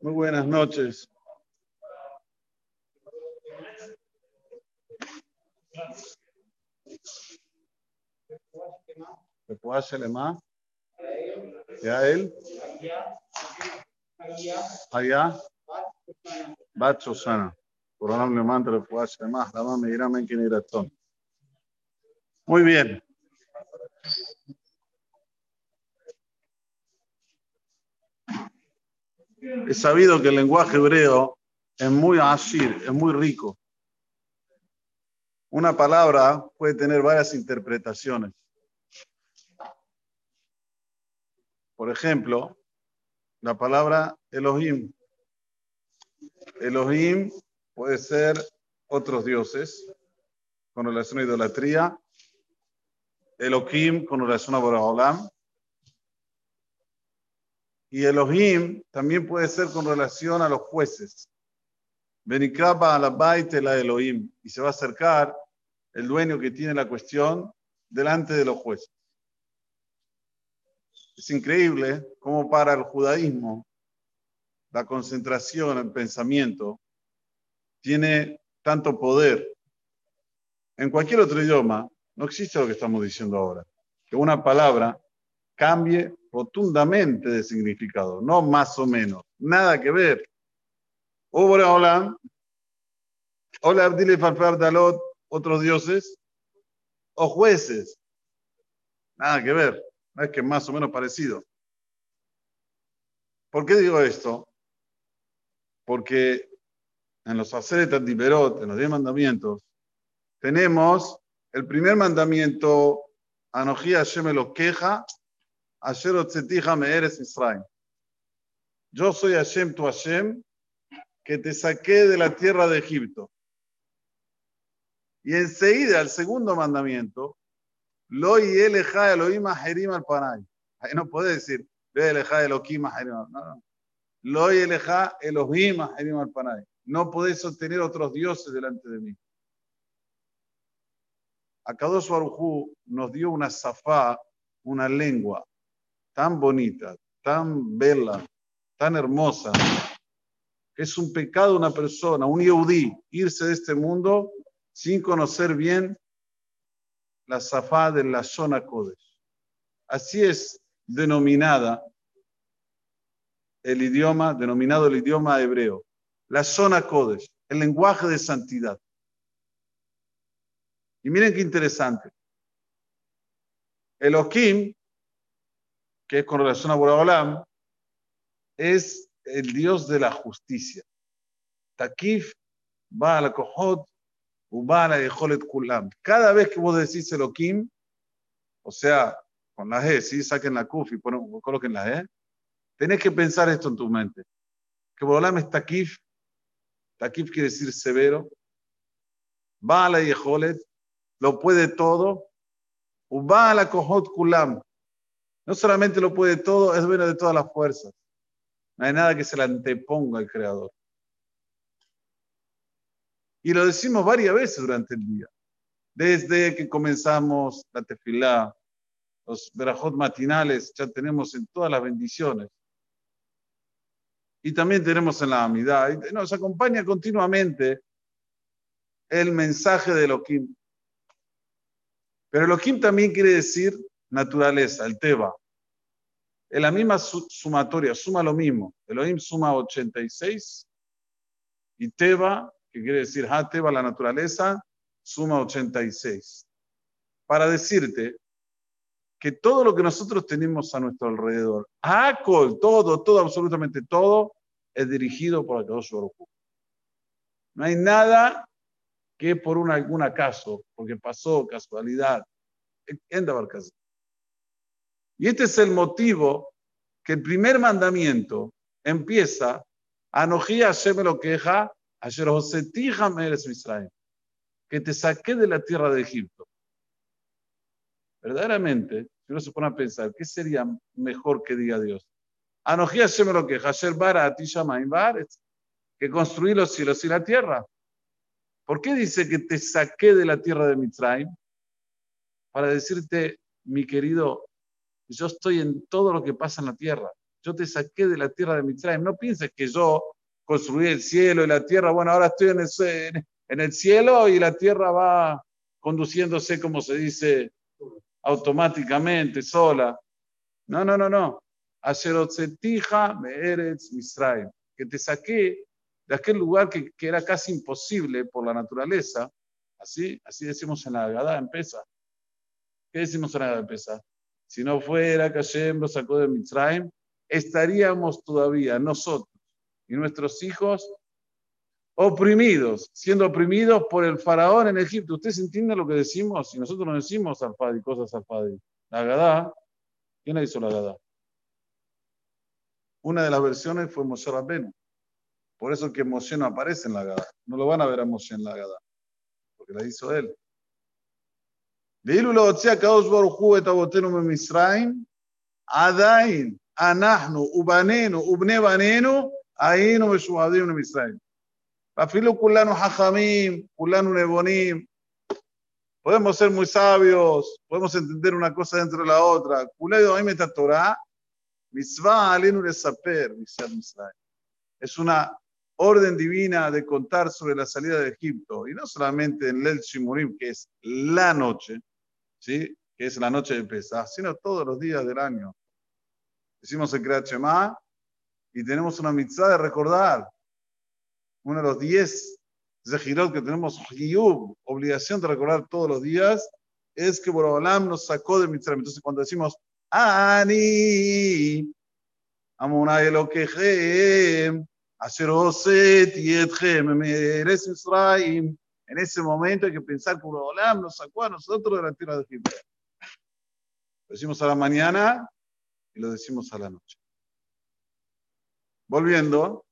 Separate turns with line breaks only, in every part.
Muy buenas noches. ¿Le puedo hacerle más? ¿Ya él? Allá. Bat Susana. Por un le le puedo hacer más. La mamá me dirá, me quiere ir Muy bien. Es sabido que el lenguaje hebreo es muy ashir, es muy rico. Una palabra puede tener varias interpretaciones. Por ejemplo, la palabra Elohim. Elohim puede ser otros dioses con relación a idolatría. Elohim con relación a Boraholam. Y Elohim también puede ser con relación a los jueces. Benikaba a la baite la Elohim. Y se va a acercar el dueño que tiene la cuestión delante de los jueces. Es increíble cómo para el judaísmo la concentración en pensamiento tiene tanto poder. En cualquier otro idioma no existe lo que estamos diciendo ahora. Que una palabra cambie rotundamente de significado, no más o menos, nada que ver. Hola, hola. Hola, Abdile Farfar Dalot, otros dioses, o jueces. Nada que ver, es que más o menos parecido. ¿Por qué digo esto? Porque en los Aseret Antiperot, en los diez mandamientos, tenemos el primer mandamiento, Anoji Hashem lo queja, Yo soy Hashem tu Hashem, que te saqué de la tierra de Egipto. Y enseguida, el segundo mandamiento, Lo y eleja Elohim Aherim al Panay. Ahí no puede decir, Ve eleja Elohim Aherim al no, Lo y Elohim Aherim al Panay. No podés sostener otros dioses delante de mí. Akadosh Barujú nos dio una zafá, una lengua tan bonita, tan bella, tan hermosa, que es un pecado una persona, un yehudí, irse de este mundo sin conocer bien la zafá de la zona Kodesh. Así es denominada el idioma, denominado el idioma hebreo, la zona Kodesh, el lenguaje de santidad. Y miren qué interesante. Elohim, que es con relación a Boraholam, es el Dios de la justicia. Takif la kohot, ubala y jolet kulam. Cada vez que vos decís Elohim, o sea, con la G, si saquen la kuf y coloquen la G, tenés que pensar esto en tu mente. Que Boraholam es Takif, Takif quiere decir severo, Bala y Jolet, lo puede todo. Ubala kohot kulam. No solamente lo puede todo, es bueno de todas las fuerzas. No hay nada que se le anteponga al Creador. Y lo decimos varias veces durante el día. Desde que comenzamos la tefilá, los verajot matinales, ya tenemos en todas las bendiciones. Y también tenemos en la amidad. Nos acompaña continuamente el mensaje de Elohim. Pero Elohim también quiere decir naturaleza, el Teba. En la misma sumatoria, suma lo mismo. Elohim suma 86 y Teba, que quiere decir Ha Teba, la naturaleza, suma 86. Para decirte que todo lo que nosotros tenemos a nuestro alrededor, Akol, todo, todo, absolutamente todo, es dirigido por Akadosh Baruj No hay nada que por un, algún acaso, porque pasó casualidad, en Dabarcas. Y este es el motivo que el primer mandamiento empieza, Anoji Hashem lo queja, Josetija Meres Israel, que te saqué de la tierra de Egipto. Verdaderamente, si uno se pone a pensar, ¿qué sería mejor que diga Dios? Anoji Hashem lo queja, Asher Bara que construir los cielos y la tierra. ¿Por qué dice que te saqué de la tierra de Mitzrayim? Para decirte, mi querido, yo estoy en todo lo que pasa en la tierra. yo te saqué de la tierra de Mitzrayim. No pienses que yo construí el cielo y la tierra, bueno, ahora estoy en el, cielo y la tierra va conduciéndose, como se dice, automáticamente, sola. No, no, no, no. me eres Misraim, que te saqué de aquel lugar que, era casi imposible por la naturaleza. Así, así decimos en la Agadá, en Pesa. ¿Qué decimos en la Agadá, en Pesa? Si no fuera que Hashem lo sacó de Mitzrayim, estaríamos todavía nosotros y nuestros hijos oprimidos, siendo oprimidos por el faraón en Egipto. ¿Ustedes entienden lo que decimos? Si nosotros no decimos Alfadi, cosas Alfadi. La Agadá, ¿quién la hizo la Agadá? Una de las versiones fue Moshe Rabbenu. Por eso que Moshe no aparece en la Agadá. No lo van a ver a Moshe en la Agadá, porque la hizo él. ואילו להוציא הקדוש ברוך הוא את אבותינו ממצרים, עדיין אנחנו ובנינו ובני בנינו היינו משועדים למצרים. ואפילו כולנו חכמים, כולנו נבונים, podemos ser muy sabios, podemos entender una cosa dentro de la otra. כולנו יודעים את התורה, מצווה עלינו לספר מיציאת מצרים. Es una orden divina de contar sobre la salida de Egipto, y no solamente en Lel Shimurim, que es la noche, ¿sí? que es la noche de Pesach, sino todos los días del año. Decimos el Kriyat y tenemos una mitzvah de recordar uno de los diez Zehirot que tenemos, obligación de recordar todos los días, es que Borobalam nos sacó de mitzvah. Entonces, cuando decimos, Ani, Amunay Elokehem, Asher Oset Yetchem, Eres en ese momento hay que pensar que Borobalam nos sacó a nosotros de la tierra de Egipto. Lo decimos a la mañana y lo decimos a la noche. Volviendo,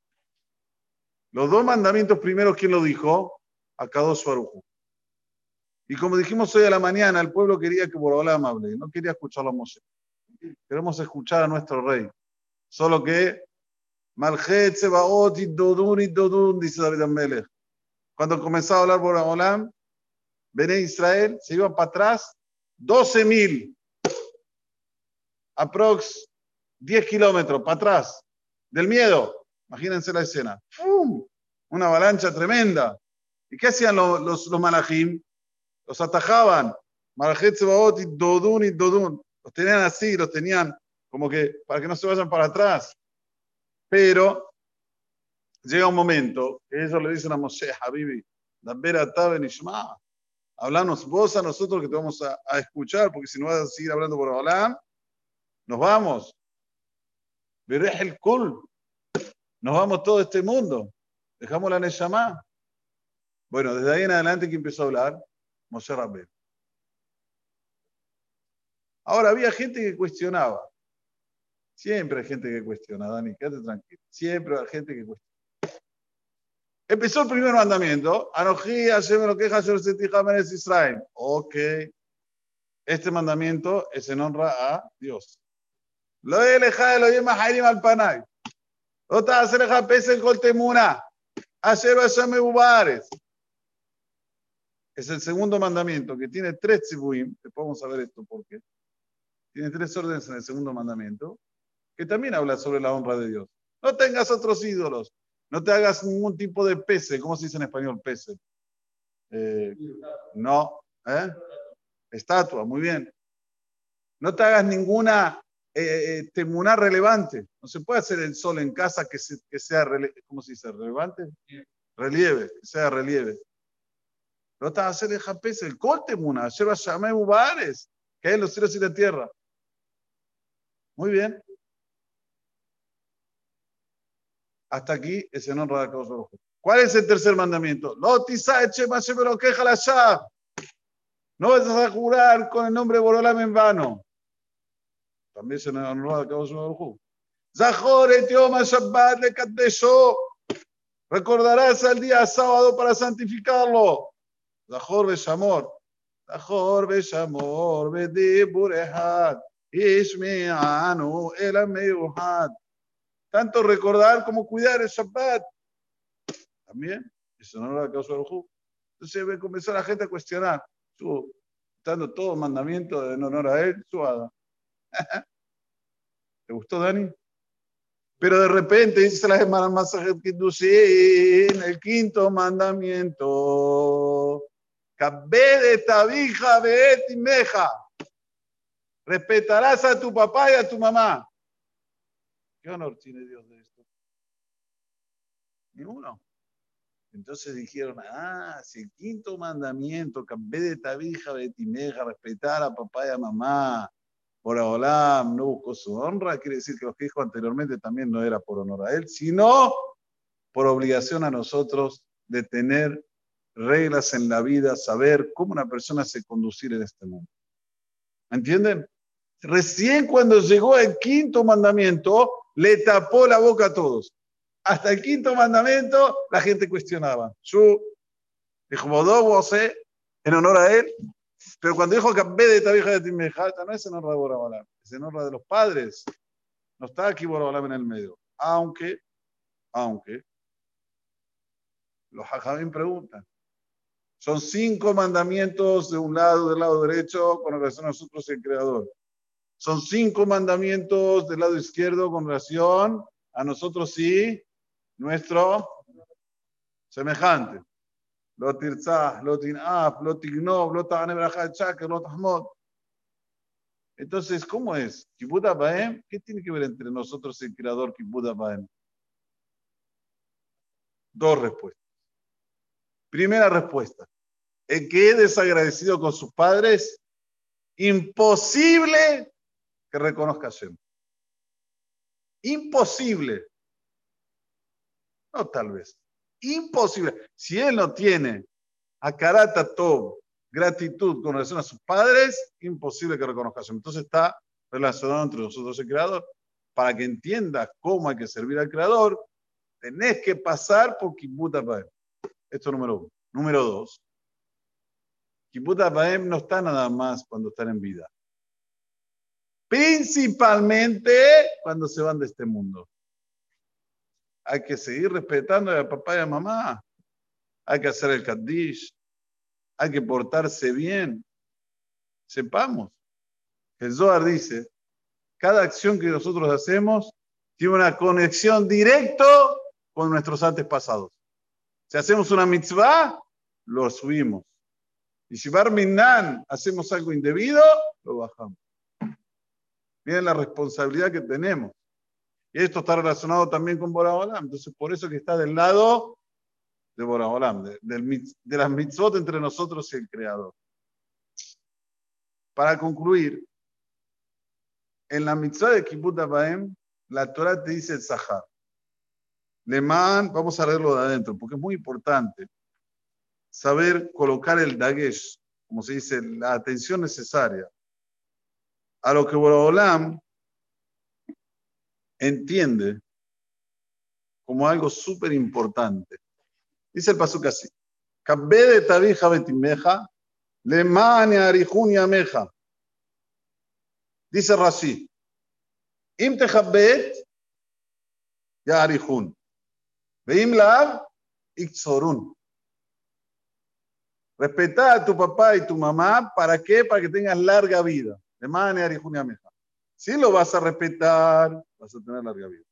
los dos mandamientos primeros, ¿quién lo dijo? Akadosh Baruj Y como dijimos hoy a la mañana, el pueblo quería que Borobalam hable, no quería escucharlo a Moshe. Queremos escuchar a nuestro rey. Solo que Sebaot Dodun Dodun, dice David Amelech. Cuando comenzaba a hablar Borobalam, Bené Israel, se iba para atrás 12.000 aprox 10 kilómetros para atrás del miedo. Imagínense la escena. Una avalancha tremenda. ¿Y qué hacían los, los, los malajim? Los atajaban. Malajet Sebaot y Dodun y Dodun. Los tenían así, los tenían como que para que no se vayan para atrás. Pero llega un momento que ellos le dicen a Moshe, Habibi, Hablanos vos a nosotros que te vamos a, escuchar, porque si no vas a seguir hablando por hablar, nos vamos. Veréis el Kul. Nos vamos todo este mundo. Dejamos la Neshama. Bueno, desde ahí en adelante que empezó a hablar, Moshe Rabel. Ahora había gente que cuestionaba. Siempre hay gente que cuestiona, Dani, quédate tranquilo. Siempre hay gente que cuestiona. Empezó el primer mandamiento. Anojí, Hashem lo queja, Israel. Ok. Este mandamiento es en honra a Dios. Lo de leja de lo de Maharim al Panay. Otra hacer el pese el coltemuna. Hacer me Ubares. Es el segundo mandamiento que tiene tres tzibuim. Después vamos a ver esto por qué. Tiene tres órdenes en el segundo mandamiento que también habla sobre la honra de Dios. No tengas otros ídolos. No te hagas ningún tipo de pese. ¿Cómo se dice en español pese? Eh, no. ¿eh? Estatua, muy bien. No te hagas ninguna eh, temuná relevante. No se puede hacer el sol en casa que, sea, ¿cómo se dice? ¿Relevante? Relieve, que sea relieve. No te hacer el japés, el col temuná, lleva llamé mubares, que hay los cielos y la tierra. Muy bien. Hasta aquí es en honra de Dios. ¿Cuál es el tercer mandamiento? No vas a jurar con el nombre de Borolam en vano también se nos honró a Kadosh Baruj Zahor et Yom Shabbat le. Recordarás el día sábado para santificarlo. Zahor Beshamor. Zahor Beshamor. Bedibur Ehad. Ishme'anu el Ameyuhad. Tanto recordar como cuidar el Shabbat. También se nos honró a Kadosh Baruj Entonces ve comenzar la gente a cuestionar. Su, dando todo mandamiento en honor a él, su. ¿Te gustó, Dani? Pero de repente dice la hermana Masajet en el quinto mandamiento. de tabija meja. Respetarás a tu papá y a tu mamá. ¿Qué honor tiene Dios de esto? Ninguno. Entonces dijeron, ah, si el quinto mandamiento, de tabija meja, respetar a papá y a mamá, por Olam no buscó su honra, quiere decir que lo que dijo anteriormente también no era por honor a él, sino por obligación a nosotros de tener reglas en la vida, saber cómo una persona se conducir en este mundo. ¿Entienden? Recién cuando llegó el quinto mandamiento, le tapó la boca a todos. Hasta el quinto mandamiento, la gente cuestionaba. Su dijo, en honor a él, pero cuando dijo que de esta vieja de Timejata, no es en honra de Borabalam, es en honra de los padres. No está aquí Borabalam en el medio. Aunque, aunque, los hajamim preguntan. Son cinco mandamientos de un lado, del lado derecho, con relación a nosotros el Creador. Son cinco mandamientos del lado izquierdo con relación a nosotros y nuestro semejante. לא תרצח, לא תנאף, לא תגנוב, לא תענה ברכה שקר, לא תחמוד. Entonces, ¿cómo es? Kibbutz Baem, ¿qué tiene que ver entre nosotros y el creador Kibbutz Baem? Dos respuestas. Primera respuesta. El que es desagradecido con sus padres, imposible que reconozca Hashem. Imposible. No tal vez. Imposible. Si él no tiene a gratitud con relación a sus padres, imposible que reconozca eso. Entonces está relacionado entre nosotros el Creador. Para que entiendas cómo hay que servir al Creador, tenés que pasar por Kibbutz Baem. Esto es número uno. Número dos. Kibbutz Baem no está nada más cuando están en vida. Principalmente cuando se van de este mundo hay que seguir respetando a papá y a mamá. Hay que hacer el Kaddish. Hay que portarse bien. Sepamos. El Zohar dice, cada acción que nosotros hacemos tiene una conexión directa con nuestros antepasados. Si hacemos una mitzvah, lo subimos. Y si Barminan hacemos algo indebido, lo bajamos. Miren la responsabilidad que tenemos. Y esto está relacionado también con Boraholam. Entonces, por eso que está del lado de Boraholam, de, de las mitzvot entre nosotros y el Creador. Para concluir, en la mitzvah de Kibbutz Abaem, la Torah te dice el Sahar. Lemán, vamos a leerlo de adentro, porque es muy importante saber colocar el dagesh, como se dice, la atención necesaria a lo que Boraholam entiende como algo súper importante. Dice el pasuk así: de tabija betimeja, le mane arijunia meja. Dice Rashi: Im techabet, ya arijun. Veim. Respeta a tu papá y tu mamá, ¿para qué? Para que tengas larga vida. Le mane arijunia meja. Si lo vas a respetar, vas a tener larga vida.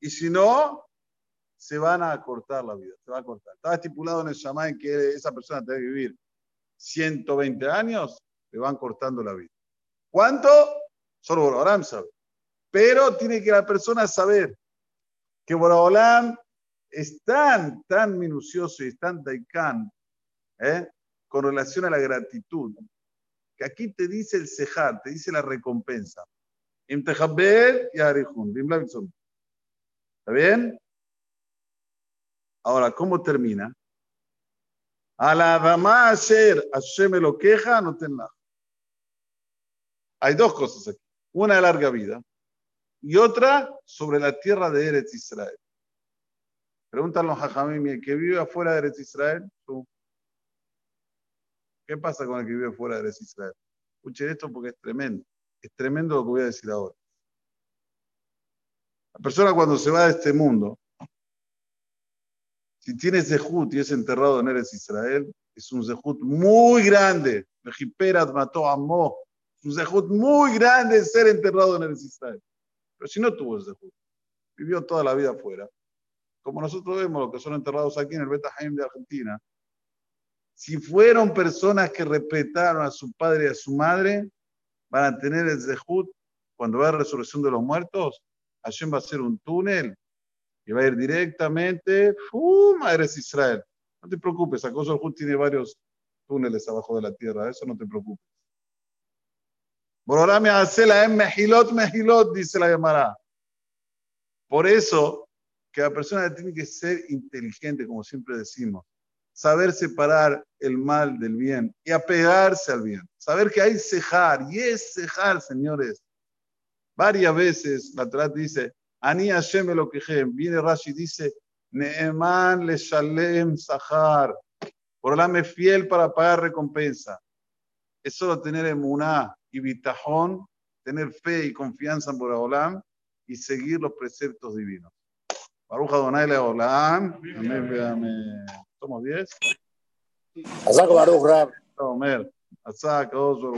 Y si no, se van a cortar la vida, se va a cortar. Estaba estipulado en el Shaman que esa persona debe vivir 120 años, le van cortando la vida. ¿Cuánto? Solo Borobolam sabe. Pero tiene que la persona saber que Borobolam es tan, tan minucioso y tan daikán ¿eh? con relación a la gratitud, que aquí te dice el cejar, te dice la recompensa. Y. ¿Está bien? Ahora, ¿cómo termina? A la dama ayer Hashem lo queja, no tenla. Hay dos cosas aquí. Una de larga vida y otra sobre la tierra de Eretz Israel. Pregúntale a Jajamim, que vive afuera de Eretz Israel. ¿Qué pasa con el que vive afuera de Israel? Escuchen esto porque es tremendo. Es tremendo lo que voy a decir ahora. La persona cuando se va de este mundo, si tiene Zehut y es enterrado en Eres Israel, es un Zehut muy grande. Mejiperat mató a Mo. Es un Zehut muy grande ser enterrado en Eres Israel. Pero si no tuvo Zehut, vivió toda la vida afuera. Como nosotros vemos los que son enterrados aquí en el Beta Haim de Argentina, si fueron personas que respetaron a su padre y a su madre, van a tener el Zehut, cuando va a la resurrección de los muertos, Hashem va a hacer un túnel y va a ir directamente ¡fum! a Eres Israel. No te preocupes, Acoso Hut tiene varios túneles abajo de la tierra, eso no te preocupes. Bororame hace la mejilot, mejilot, dice la Gemara. Por eso, que la persona tiene que ser inteligente, como siempre decimos saber separar el mal del bien y apegarse al bien. Saber que hay cejar, y es cejar, señores. Varias veces la Torah dice, Ani Hashem lo que viene Rashi y dice, Neeman le shalem sahar, por me fiel para pagar recompensa. Es solo tener emuná y bitajón, tener fe y confianza en Boraholam y seguir los preceptos divinos. Baruch Adonai Leolam. Amén, amén. Somos 10.
Azak Baruch Rab.
Omer. Azak,